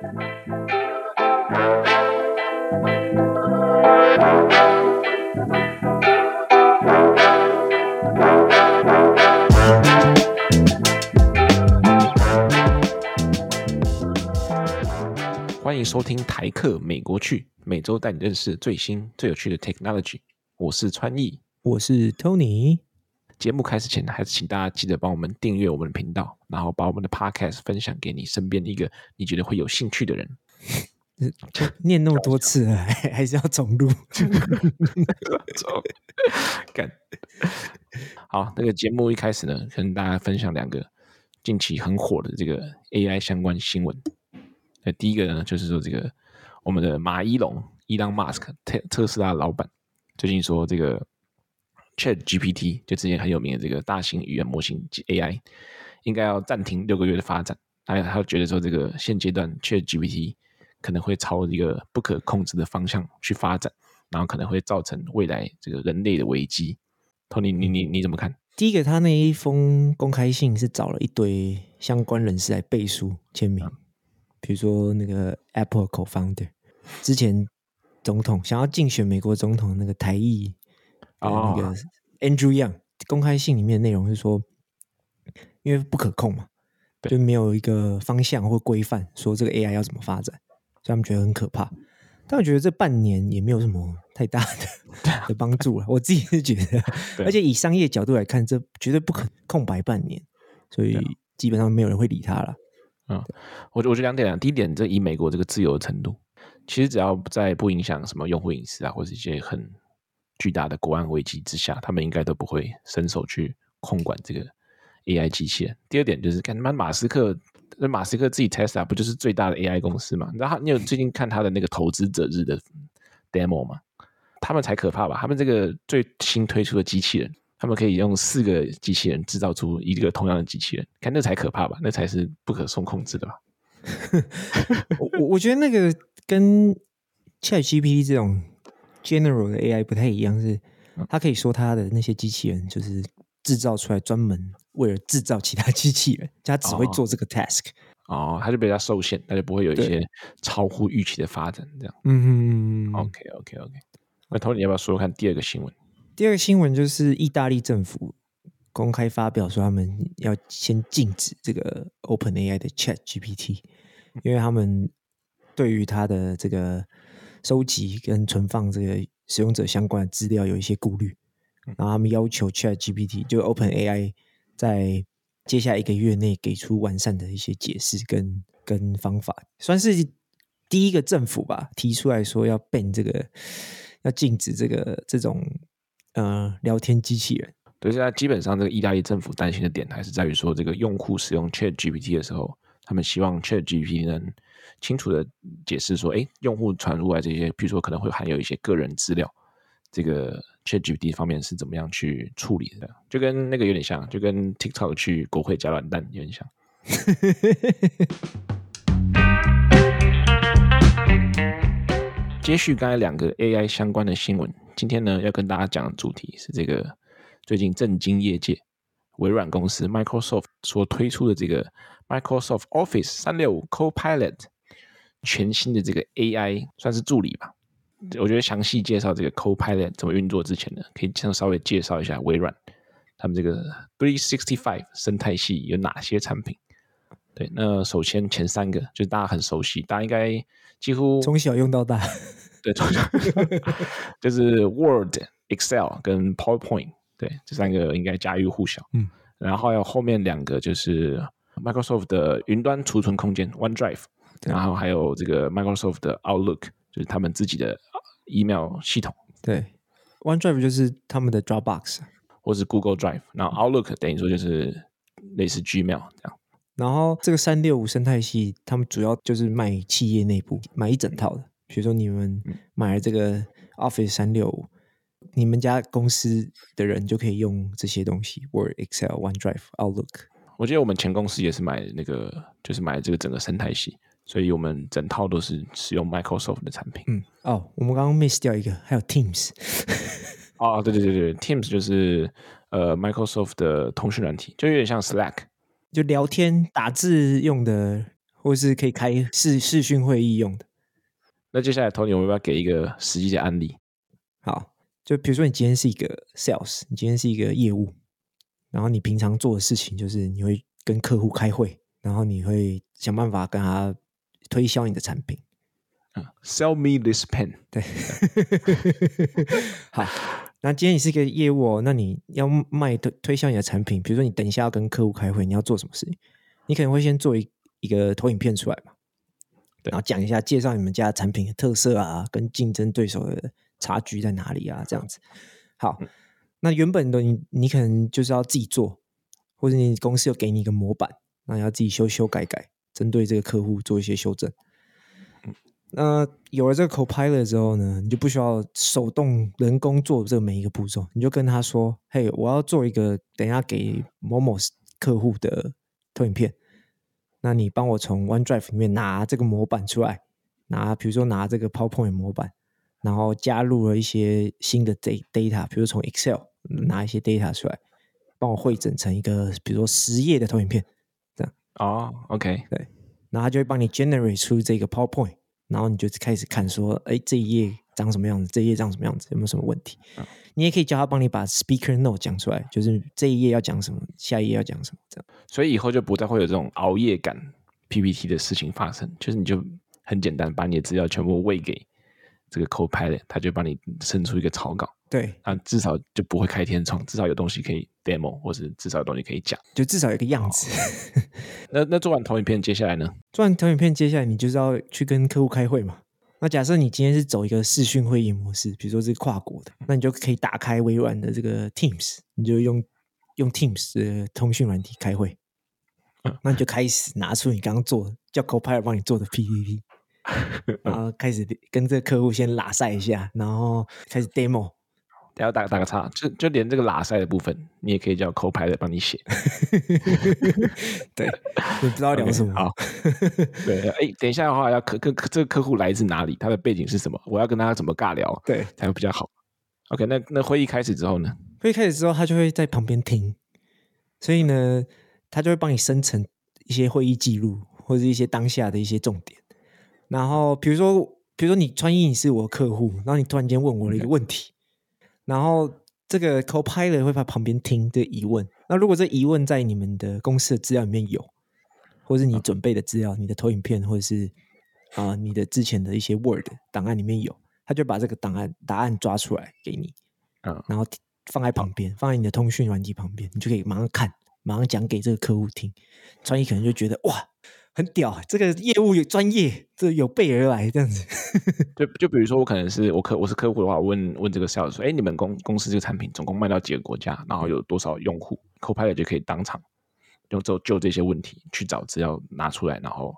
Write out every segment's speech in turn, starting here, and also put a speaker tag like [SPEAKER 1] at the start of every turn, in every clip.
[SPEAKER 1] 欢迎收听台客美国趣，每周带你认识最新最有趣的 technology。我是川艺，
[SPEAKER 2] 我是 Tony。
[SPEAKER 1] 节目开始前，还是请大家记得帮我们订阅我们的频道，然后把我们的 podcast 分享给你身边一个你觉得会有兴趣的人。
[SPEAKER 2] 念那么多次了，还还是要重录。
[SPEAKER 1] 干。好，那个节目一开始呢，跟大家分享两个近期很火的这个 AI 相关新闻。那第一个呢，就是说这个我们的马一龙，Elon Musk，特特斯拉老板，最近说这个 Chat GPT 就之前很有名的这个大型语言模型 AI，应该要暂停六个月的发展。他他觉得说这个现阶段 Chat GPT 可能会朝一个不可控制的方向去发展，然后可能会造成未来这个人类的危机。Tony，你你你怎么看？
[SPEAKER 2] 第一个，他那一封公开信是找了一堆相关人士来背书签名。比如说那个 Apple Co-founder，之前总统想要竞选美国总统那个台裔啊，那个 Andrew Yang 公开信里面的内容是说，因为不可控嘛，就没有一个方向或规范，说这个 AI 要怎么发展，所以他们觉得很可怕。但我觉得这半年也没有什么太大的的帮助了，我自己是觉得，而且以商业角度来看，这绝对不可空白半年，所以基本上没有人会理他了。
[SPEAKER 1] 嗯，我我觉得两点两，第一点，这以美国这个自由的程度，其实只要在不影响什么用户隐私啊，或者一些很巨大的国安危机之下，他们应该都不会伸手去控管这个 AI 机器人。第二点就是，看他妈马斯克，那马斯克自己 Tesla 不就是最大的 AI 公司嘛？然后你有最近看他的那个投资者日的 demo 吗？他们才可怕吧？他们这个最新推出的机器人。他们可以用四个机器人制造出一个同样的机器人，看那才可怕吧？那才是不可受控制的吧？
[SPEAKER 2] 我我觉得那个跟 ChatGPT 这种 general 的 AI 不太一样，是他可以说他的那些机器人就是制造出来专门为了制造其他机器人，他只会做这个 task
[SPEAKER 1] 哦，他就比较受限，他就不会有一些超乎预期的发展，这样。
[SPEAKER 2] 嗯哼
[SPEAKER 1] ，OK OK OK。那 Tony 你要不要说说看第二个新闻？
[SPEAKER 2] 第二个新闻就是意大利政府公开发表说，他们要先禁止这个 OpenAI 的 ChatGPT，因为他们对于它的这个收集跟存放这个使用者相关的资料有一些顾虑，然后他们要求 ChatGPT 就 OpenAI 在接下来一个月内给出完善的一些解释跟跟方法，算是第一个政府吧提出来说要 ban 这个，要禁止这个这种。呃，聊天机器人。
[SPEAKER 1] 对，现在基本上这个意大利政府担心的点还是在于说，这个用户使用 Chat GPT 的时候，他们希望 Chat GPT 能清楚的解释说，哎，用户传入来这些，比如说可能会含有一些个人资料，这个 Chat GPT 方面是怎么样去处理的？就跟那个有点像，就跟 TikTok 去国会夹软蛋有点像。接续刚才两个 AI 相关的新闻。今天呢，要跟大家讲的主题是这个最近震惊业界，微软公司 Microsoft 所推出的这个 Microsoft Office 三六五 Copilot 全新的这个 AI 算是助理吧。我觉得详细介绍这个 Copilot 怎么运作之前呢，可以先稍微介绍一下微软他们这个 Three Sixty Five 生态系有哪些产品。对，那首先前三个就是大家很熟悉，大家应该几乎
[SPEAKER 2] 从小用到大。
[SPEAKER 1] 对，从小 就是 Word、Excel 跟 PowerPoint，对，这三个应该家喻户晓。嗯，然后还有后面两个就是 Microsoft 的云端储存空间 OneDrive，然后还有这个 Microsoft 的 Outlook，就是他们自己的 email 系统。
[SPEAKER 2] 对，OneDrive 就是他们的 Dropbox，
[SPEAKER 1] 或是 Google Drive，然后 Outlook 等于说就是类似 Gmail 这样。
[SPEAKER 2] 然后这个三六五生态系，他们主要就是卖企业内部买一整套的。比如说你们买了这个 Office 三六五，你们家公司的人就可以用这些东西，Word、Excel、OneDrive、Outlook。
[SPEAKER 1] 我记得我们前公司也是买那个，就是买这个整个生态系，所以我们整套都是使用 Microsoft 的产品。
[SPEAKER 2] 嗯，哦，我们刚刚 miss 掉一个，还有 Teams。
[SPEAKER 1] 哦，对对对对，Teams 就是呃 Microsoft 的通讯软体，就有点像 Slack，
[SPEAKER 2] 就聊天打字用的或是可以开视视讯会议用的。
[SPEAKER 1] 那接下来，Tony，我们要不要给一个实际的案例？
[SPEAKER 2] 好，就比如说你今天是一个 sales，你今天是一个业务，然后你平常做的事情就是你会跟客户开会，然后你会想办法跟他推销你的产品。
[SPEAKER 1] 嗯，Sell me this pen。
[SPEAKER 2] 对，好。那今天你是一个业务哦，那你要卖推推销你的产品，比如说你等一下要跟客户开会，你要做什么事情？你可能会先做一一个投影片出来嘛。然后讲一下，介绍你们家产品的特色啊，跟竞争对手的差距在哪里啊？这样子。好，那原本的你，你可能就是要自己做，或者你公司有给你一个模板，那你要自己修修改改，针对这个客户做一些修正。那有了这个 Copilot 之后呢，你就不需要手动人工做这每一个步骤，你就跟他说：“嘿，我要做一个等一下给某某客户的投影片。”那你帮我从 OneDrive 里面拿这个模板出来，拿比如说拿这个 PowerPoint 模板，然后加入了一些新的 data，比如从 Excel 拿一些 data 出来，帮我汇整成一个比如说十页的投影片。
[SPEAKER 1] 哦，OK，
[SPEAKER 2] 对，然后他就会帮你 generate 出这个 PowerPoint，然后你就开始看说，哎，这一页长什么样子，这一页长什么样子，有没有什么问题？嗯你也可以叫他帮你把 speaker note 讲出来，就是这一页要讲什么，下一页要讲什么，这样。
[SPEAKER 1] 所以以后就不再会有这种熬夜感 PPT 的事情发生，就是你就很简单把你的资料全部喂给这个 Copilot，他就帮你生出一个草稿。
[SPEAKER 2] 对，
[SPEAKER 1] 啊，至少就不会开天窗，至少有东西可以 demo，或是至少有东西可以讲，
[SPEAKER 2] 就至少有个样子。
[SPEAKER 1] 那那做完投影片，接下来呢？
[SPEAKER 2] 做完投影片，接下来你就是要去跟客户开会嘛。那假设你今天是走一个视讯会议模式，比如说是跨国的，那你就可以打开微软的这个 Teams，你就用用 Teams 的通讯软体开会。那你就开始拿出你刚刚做的叫 Copilot 帮你做的 PPT，然后开始跟这个客户先拉赛一下，然后开始 demo。
[SPEAKER 1] 还要打打个叉，就就连这个拉塞的部分，你也可以叫 Copilot 帮你写。
[SPEAKER 2] 对，你不知道聊什么。Okay, 好，
[SPEAKER 1] 对，哎，等一下的话，要客客这个客户来自哪里？他的背景是什么？我要跟他怎么尬聊？
[SPEAKER 2] 对，
[SPEAKER 1] 才会比较好。OK，那那会议开始之后呢？
[SPEAKER 2] 会议开始之后，他就会在旁边听，所以呢，他就会帮你生成一些会议记录，或者一些当下的一些重点。然后，比如说，比如说你穿衣，你是我的客户，然后你突然间问我了一个问题。Okay. 然后这个 Copilot 会在旁边听这疑问。那如果这疑问在你们的公司的资料里面有，或是你准备的资料，你的投影片，或者是啊、呃、你的之前的一些 Word 档案里面有，他就把这个档案答案抓出来给你，嗯，然后放在旁边，放在你的通讯软体旁边，你就可以马上看，马上讲给这个客户听。创意可能就觉得哇。很屌，这个业务有专业，这有备而来这样子。
[SPEAKER 1] 就就比如说，我可能是我客我是客户的话，我问问这个 sales 说，哎，你们公公司这个产品总共卖到几个国家，然后有多少用户？Copilot 就可以当场用就就这些问题去找资料拿出来，然后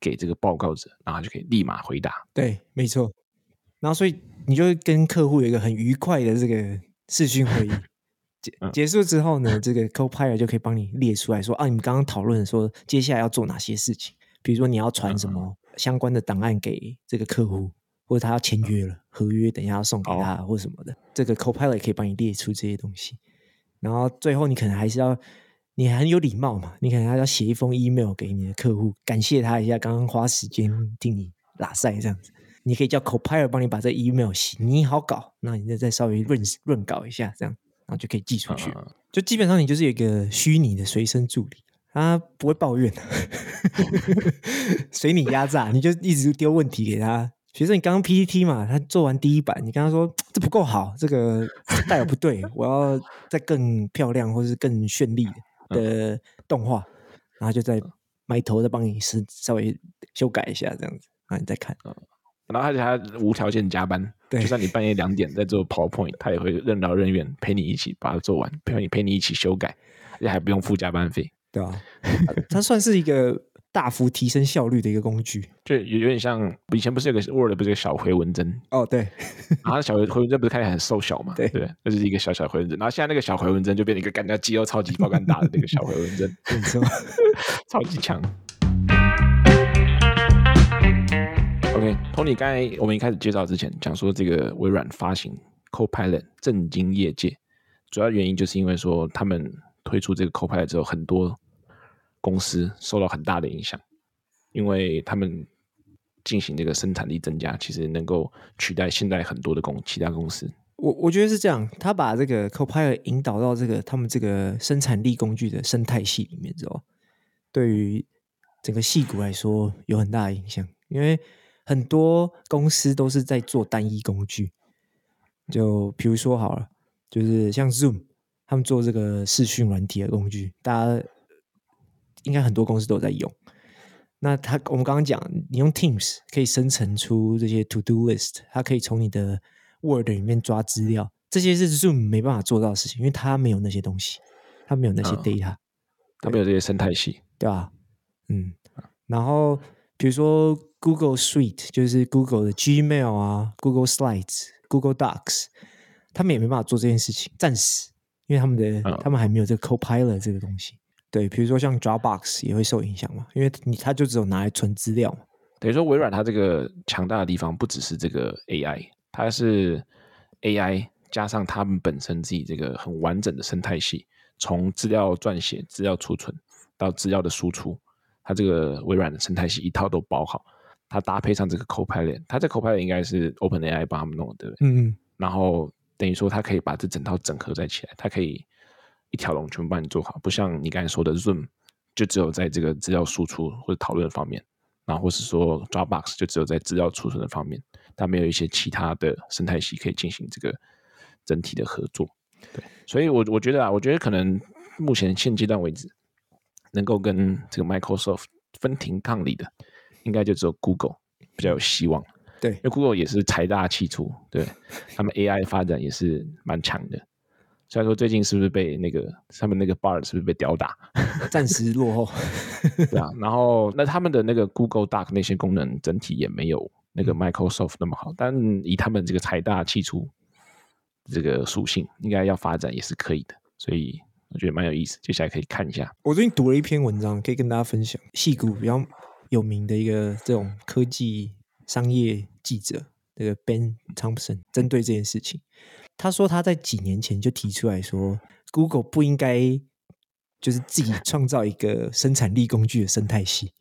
[SPEAKER 1] 给这个报告者，然后就可以立马回答。
[SPEAKER 2] 对，没错。然后所以你就跟客户有一个很愉快的这个视讯会议。结结束之后呢，这个 Copilot 就可以帮你列出来说啊，你们刚刚讨论说接下来要做哪些事情，比如说你要传什么相关的档案给这个客户，或者他要签约了，合约等一下要送给他或什么的，这个 Copilot 可以帮你列出这些东西。然后最后你可能还是要，你很有礼貌嘛，你可能还要写一封 email 给你的客户，感谢他一下刚刚花时间听你拉赛这样子。你可以叫 Copilot 帮你把这 email 写你好搞，那你再再稍微润润稿一下这样。然后就可以寄出去，就基本上你就是有一个虚拟的随身助理，他不会抱怨，随你压榨，你就一直丢问题给他。学生你刚刚 PPT 嘛，他做完第一版，你跟他说这不够好，这个带有不对，我要再更漂亮或是更绚丽的动画，然后就在埋头再帮你是稍微修改一下这样子，然后你再看。
[SPEAKER 1] 然后而且他无条件加班，对，就算你半夜两点在做 PowerPoint，他也会任劳任怨陪你一起把它做完，陪你陪你一起修改，而且还不用付加班费，
[SPEAKER 2] 对啊，它算是一个大幅提升效率的一个工具，
[SPEAKER 1] 就有有点像以前不是有个 Word 不是有个小回文针？
[SPEAKER 2] 哦，对，
[SPEAKER 1] 然后小回回文针不是看起来很瘦小嘛，对。对，就是一个小小回文针，然后现在那个小回文针就变成一个感觉肌肉超级爆肝大的那个小回文针，没错，超级强。OK，Tony，刚才我们一开始介绍之前讲说，这个微软发行 Copilot 震惊业界，主要原因就是因为说他们推出这个 Copilot 之后，很多公司受到很大的影响。因为他们进行这个生产力增加，其实能够取代现在很多的公其他公司。
[SPEAKER 2] 我我觉得是这样，他把这个 Copilot 引导到这个他们这个生产力工具的生态系里面之后，对于整个系股来说有很大的影响，因为很多公司都是在做单一工具，就比如说好了，就是像 Zoom，他们做这个视讯软体的工具，大家应该很多公司都在用。那他我们刚刚讲，你用 Teams 可以生成出这些 To Do List，它可以从你的 Word 里面抓资料，这些是 Zoom 没办法做到的事情，因为它没有那些东西，它没有那些 data，
[SPEAKER 1] 它没有这些生态系，
[SPEAKER 2] 对吧？嗯，然后比如说 Google Suite，就是 Google 的 Gmail 啊，Google Slides、Google Docs，他们也没办法做这件事情，暂时，因为他们的、嗯、他们还没有这个 Copilot 这个东西。对，比如说像 Dropbox 也会受影响嘛，因为你它就只有拿来存资料嘛。
[SPEAKER 1] 等于说微软它这个强大的地方不只是这个 AI，它是 AI 加上他们本身自己这个很完整的生态系，从资料撰写、资料储存到资料的输出，它这个微软的生态系一套都包好。它搭配上这个 Copilot，它这 Copilot 应该是 OpenAI 帮他们弄的，对不对？嗯嗯。然后等于说它可以把这整套整合在起来，它可以。一条龙全部帮你做好，不像你刚才说的 Zoom，就只有在这个资料输出或者讨论方面，然后或是说 Dropbox 就只有在资料储存的方面，它没有一些其他的生态系可以进行这个整体的合作。对，所以我我觉得啊，我觉得可能目前现阶段为止，能够跟这个 Microsoft 分庭抗礼的，应该就只有 Google 比较有希望。
[SPEAKER 2] 对，
[SPEAKER 1] 因为 Google 也是财大气粗，对他们 AI 发展也是蛮强的。虽然说最近是不是被那个他们那个 Bard 是不是被吊打，
[SPEAKER 2] 暂 时落后，
[SPEAKER 1] 对啊。然后那他们的那个 Google Doc 那些功能整体也没有那个 Microsoft 那么好，但以他们这个财大气粗这个属性，应该要发展也是可以的。所以我觉得蛮有意思，接下来可以看一下。
[SPEAKER 2] 我最近读了一篇文章，可以跟大家分享。戏骨比较有名的一个这种科技商业记者，这个 Ben Thompson 针对这件事情。他说他在几年前就提出来说，Google 不应该就是自己创造一个生产力工具的生态系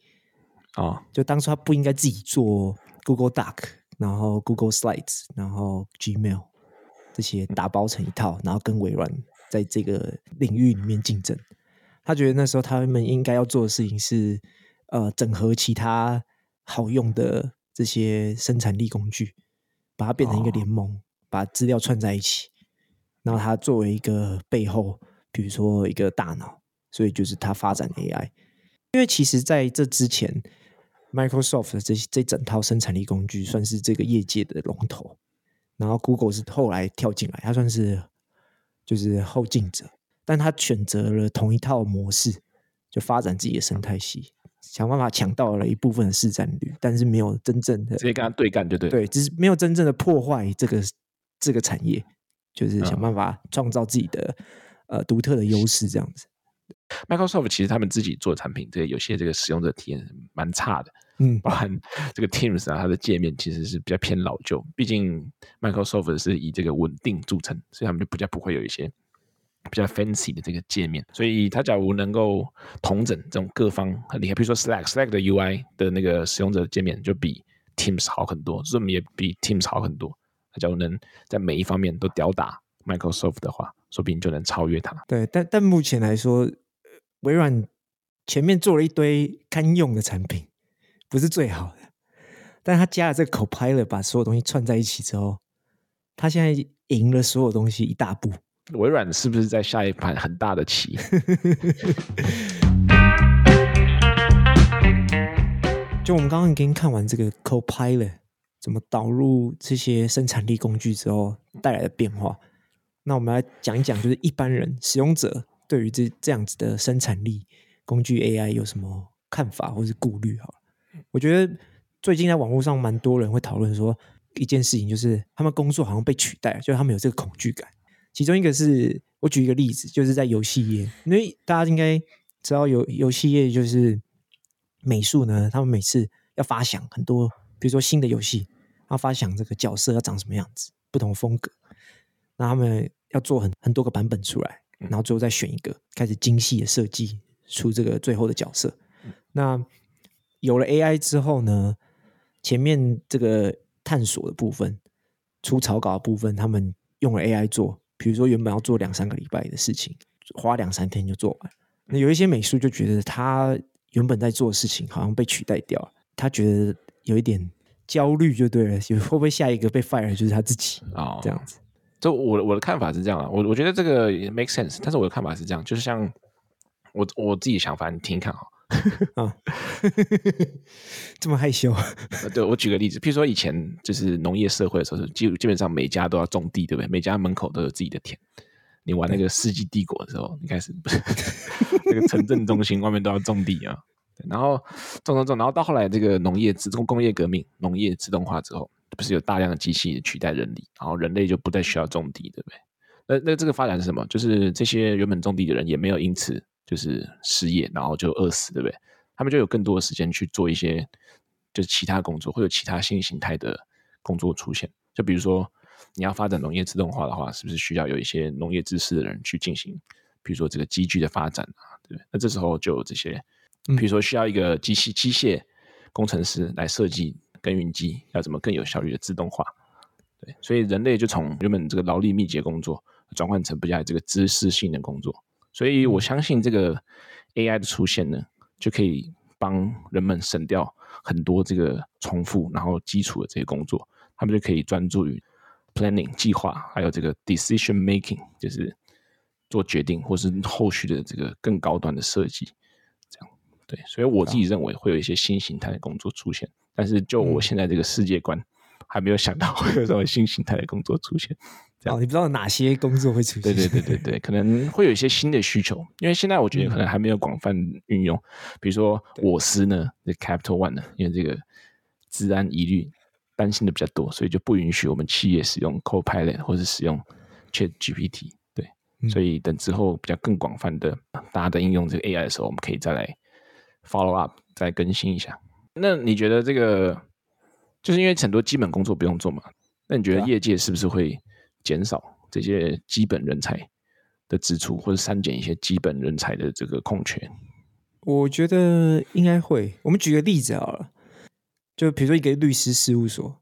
[SPEAKER 1] 啊，
[SPEAKER 2] 就当初他不应该自己做 Google Doc，然后 Google Slides，然后 Gmail 这些打包成一套，然后跟微软在这个领域里面竞争。他觉得那时候他们应该要做的事情是，呃，整合其他好用的这些生产力工具，把它变成一个联盟。把资料串在一起，然后它作为一个背后，比如说一个大脑，所以就是他发展 AI。因为其实在这之前，Microsoft 的这这整套生产力工具算是这个业界的龙头，然后 Google 是后来跳进来，它算是就是后进者，但他选择了同一套模式，就发展自己的生态系，想办法抢到了一部分的市占率，但是没有真正的
[SPEAKER 1] 直接跟他对干，就对？
[SPEAKER 2] 对，只是没有真正的破坏这个。这个产业就是想办法创造自己的、嗯、呃独特的优势，这样子。
[SPEAKER 1] Microsoft 其实他们自己做产品，这个有些这个使用者体验蛮差的，
[SPEAKER 2] 嗯，
[SPEAKER 1] 包含这个 Teams 啊，它的界面其实是比较偏老旧。毕竟 Microsoft 是以这个稳定著称，所以他们就比较不会有一些比较 fancy 的这个界面。所以它假如能够同整这种各方很厉害，比如说 Slack，Slack 的 UI 的那个使用者界面就比 Teams 好很多，Zoom 也比 Teams 好很多。他假如能在每一方面都吊打 Microsoft 的话，说不定就能超越它。
[SPEAKER 2] 对，但但目前来说，微软前面做了一堆堪用的产品，不是最好的。但他加了这个 Copilot，把所有东西串在一起之后，他现在赢了所有东西一大步。
[SPEAKER 1] 微软是不是在下一盘很大的棋？
[SPEAKER 2] 就我们刚刚已经看完这个 Copilot。怎么导入这些生产力工具之后带来的变化？那我们来讲一讲，就是一般人使用者对于这这样子的生产力工具 AI 有什么看法或是顾虑？好了，我觉得最近在网络上蛮多人会讨论说一件事情，就是他们工作好像被取代，就是他们有这个恐惧感。其中一个是我举一个例子，就是在游戏业，因为大家应该知道游游戏业就是美术呢，他们每次要发想很多。比如说新的游戏，他发想这个角色要长什么样子，不同风格，那他们要做很很多个版本出来，然后最后再选一个，开始精细的设计出这个最后的角色。那有了 AI 之后呢，前面这个探索的部分、出草稿的部分，他们用了 AI 做。比如说，原本要做两三个礼拜的事情，花两三天就做完。那有一些美术就觉得他原本在做的事情好像被取代掉了，他觉得有一点焦虑，就对了，会不会下一个被 fire 就是他自己啊？哦、这样子。
[SPEAKER 1] 就我我的看法是这样啊，我我觉得这个也 make sense，但是我的看法是这样，就是像我我自己的想法，你听听看哈。
[SPEAKER 2] 啊，这么害羞？
[SPEAKER 1] 对，我举个例子，譬如说以前就是农业社会的时候，基基本上每家都要种地，对不对？每家门口都有自己的田。你玩那个《世纪帝国》的时候，你开始不是 那个城镇中心外面都要种地啊。然后种种种，然后到后来这个农业自动工业革命，农业自动化之后。不是有大量的机器取代人力，然后人类就不再需要种地，对不对？那那这个发展是什么？就是这些原本种地的人也没有因此就是失业，然后就饿死，对不对？他们就有更多的时间去做一些就是其他工作，会有其他新形态的工作出现。就比如说你要发展农业自动化的话，是不是需要有一些农业知识的人去进行？比如说这个机具的发展啊，对不对？那这时候就有这些，比如说需要一个机器机械工程师来设计。耕耘机要怎么更有效率的自动化？对，所以人类就从原本这个劳力密集工作转换成比较这个知识性的工作。所以我相信这个 AI 的出现呢，就可以帮人们省掉很多这个重复然后基础的这些工作，他们就可以专注于 planning 计划，还有这个 decision making，就是做决定或是后续的这个更高端的设计。对，所以我自己认为会有一些新形态的工作出现。但是，就我现在这个世界观，还没有想到会有这种新形态的工作出现。这样，
[SPEAKER 2] 哦，你不知道哪些工作会出现？
[SPEAKER 1] 对对对对 对，可能会有一些新的需求，因为现在我觉得可能还没有广泛运用。比如说，我司呢，这 Capital One 呢，因为这个治安疑虑担心的比较多，所以就不允许我们企业使用 Copilot 或者使用 Chat GPT。对，所以等之后比较更广泛的大家在应用这个 AI 的时候，我们可以再来 follow up，再更新一下。那你觉得这个，就是因为很多基本工作不用做嘛？那你觉得业界是不是会减少这些基本人才的支出，或者删减一些基本人才的这个空缺？
[SPEAKER 2] 我觉得应该会。我们举个例子好了，就比如说一个律师事务所，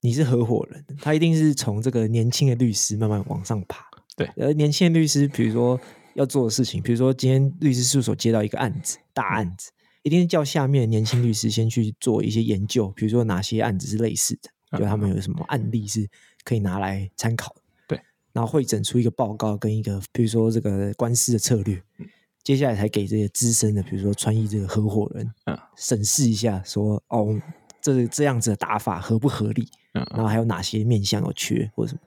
[SPEAKER 2] 你是合伙人，他一定是从这个年轻的律师慢慢往上爬。
[SPEAKER 1] 对，
[SPEAKER 2] 而年轻的律师，比如说要做的事情，比如说今天律师事务所接到一个案子，大案子。一定是叫下面的年轻律师先去做一些研究，比如说哪些案子是类似的，就他们有什么案例是可以拿来参考的。
[SPEAKER 1] 对，
[SPEAKER 2] 然后会整出一个报告跟一个，比如说这个官司的策略，接下来才给这些资深的，比如说川义这个合伙人，嗯，审视一下说，说哦，这这样子的打法合不合理？嗯，然后还有哪些面向有缺或者什么？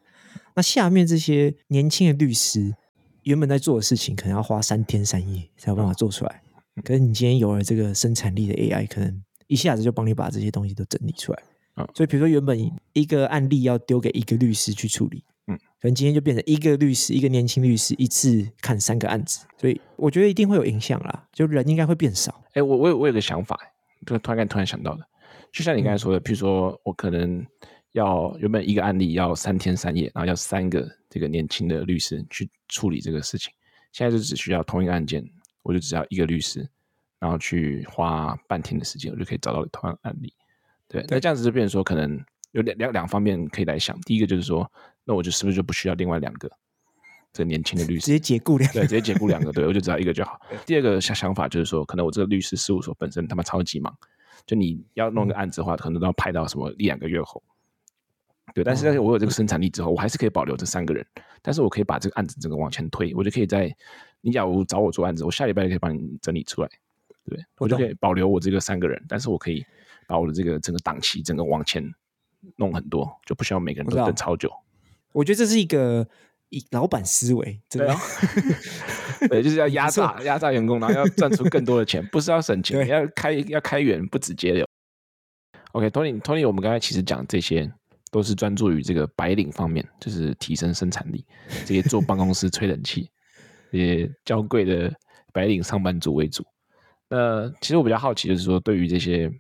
[SPEAKER 2] 那下面这些年轻的律师原本在做的事情，可能要花三天三夜才有办法做出来。可是你今天有了这个生产力的 AI，可能一下子就帮你把这些东西都整理出来。嗯，所以比如说原本一个案例要丢给一个律师去处理，嗯，可能今天就变成一个律师，一个年轻律师一次看三个案子，所以我觉得一定会有影响啦，就人应该会变少。
[SPEAKER 1] 哎，我我有我有个想法，就突然突然想到的，就像你刚才说的，譬如说我可能要原本一个案例要三天三夜，然后要三个这个年轻的律师去处理这个事情，现在就只需要同一个案件。我就只要一个律师，然后去花半天的时间，我就可以找到同样的案例。对，那这样子就变成说，可能有两两两方面可以来想。第一个就是说，那我就是不是就不需要另外两个这个年轻的律师，
[SPEAKER 2] 直接解雇两个，
[SPEAKER 1] 对，直接解雇两个，对，我就只要一个就好。第二个想想法就是说，可能我这个律师事务所本身他妈超级忙，就你要弄个案子的话，嗯、可能都要排到什么一两个月后。对，但是但是我有这个生产力之后，我还是可以保留这三个人，但是我可以把这个案子整个往前推，我就可以在。你假如找我做案子，我下礼拜就可以帮你整理出来，对，我就可以保留我这个三个人，但是我可以把我的这个整个档期整个往前弄很多，就不需要每个人都等超久。
[SPEAKER 2] 我觉得这是一个以老板思维，对，
[SPEAKER 1] 对，就是要压榨压榨员工，然后要赚出更多的钱，不是要省钱，要开要开源，不止接流。OK，Tony，Tony，、okay, Tony, 我们刚才其实讲这些都是专注于这个白领方面，就是提升生产力，这些坐办公室吹冷气。也娇贵的白领上班族为主。那其实我比较好奇，就是说对于这些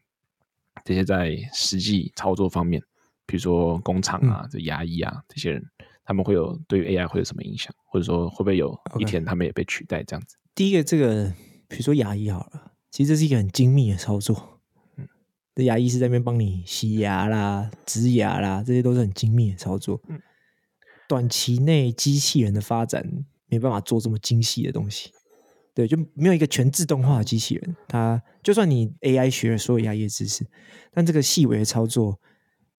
[SPEAKER 1] 这些在实际操作方面，比如说工厂啊、这牙医啊这些人，他们会有对于 AI 会有什么影响，或者说会不会有一天他们也被取代这样子？
[SPEAKER 2] 第一个，这个比如说牙医好了，其实这是一个很精密的操作，这牙医是在那边帮你洗牙啦、植牙啦，这些都是很精密的操作。嗯，短期内机器人的发展没办法做这么精细的东西。对，就没有一个全自动化的机器人。它就算你 AI 学了所有牙医知识，但这个细微的操作，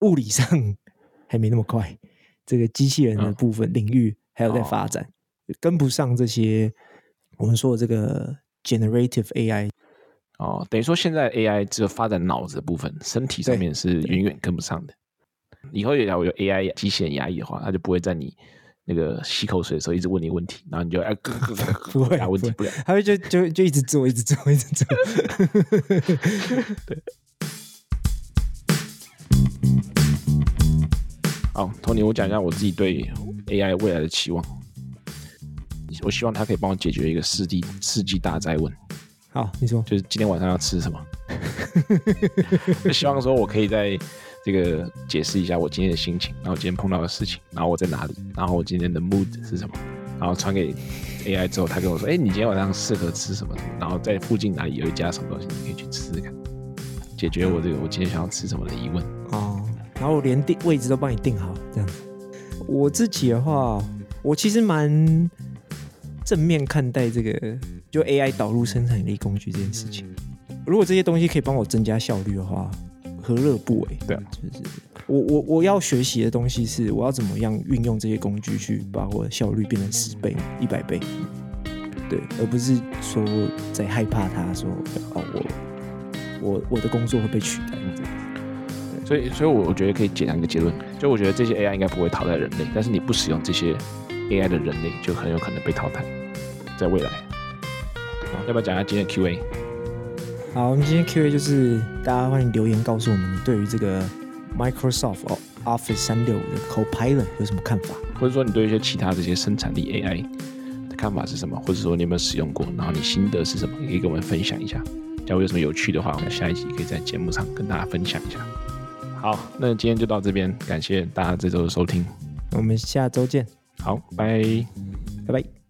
[SPEAKER 2] 物理上 还没那么快。这个机器人的部分领域还有在发展，嗯、跟不上这些我们说的这个 generative AI。
[SPEAKER 1] 哦，等于说现在 AI 只有发展脑子的部分，身体上面是远远跟不上的。以后有有 AI 机器人牙医的话，它就不会在你。那个吸口水的时候一直问你问题，然后你就哎，
[SPEAKER 2] 不会啊，问题不了，他会就就就一直做，一直做，一直做。对。
[SPEAKER 1] 好，Tony，我讲一下我自己对 AI 未来的期望。我希望他可以帮我解决一个世纪世纪大灾问。
[SPEAKER 2] 好，你说，
[SPEAKER 1] 就是今天晚上要吃什么？就希望说我可以在。这个解释一下我今天的心情，然后今天碰到的事情，然后我在哪里，然后我今天的 mood 是什么，然后传给 AI 之后，他跟我说：“哎，你今天晚上适合吃什么什么？然后在附近哪里有一家什么东西，你可以去吃吃看，解决我这个我今天想要吃什么的疑问。”
[SPEAKER 2] 哦，然后我连定位置都帮你定好，这样。我自己的话，我其实蛮正面看待这个就 AI 导入生产力工具这件事情。如果这些东西可以帮我增加效率的话。何乐不为？
[SPEAKER 1] 对啊，
[SPEAKER 2] 就是我我我要学习的东西是，我要怎么样运用这些工具去把我的效率变成十倍、一百倍，对，而不是说在害怕他说哦，我我我的工作会被取代。
[SPEAKER 1] 所以，所以我我觉得可以简单一个结论，就我觉得这些 AI 应该不会淘汰人类，但是你不使用这些 AI 的人类，就很有可能被淘汰，在未来。好要不要讲一下今天的 QA？
[SPEAKER 2] 好，我们今天 Q&A 就是大家欢迎留言告诉我们你对于这个 Microsoft Office 三六五的 Copilot 有什么看法，
[SPEAKER 1] 或者说你对一些其他这些生产力 AI 的看法是什么，或者说你有没有使用过，然后你心得是什么，也可以跟我们分享一下。假如有什么有趣的话，我们下一集可以在节目上跟大家分享一下。好，那今天就到这边，感谢大家这周的收听，
[SPEAKER 2] 我们下周见。
[SPEAKER 1] 好，拜拜。
[SPEAKER 2] 拜拜。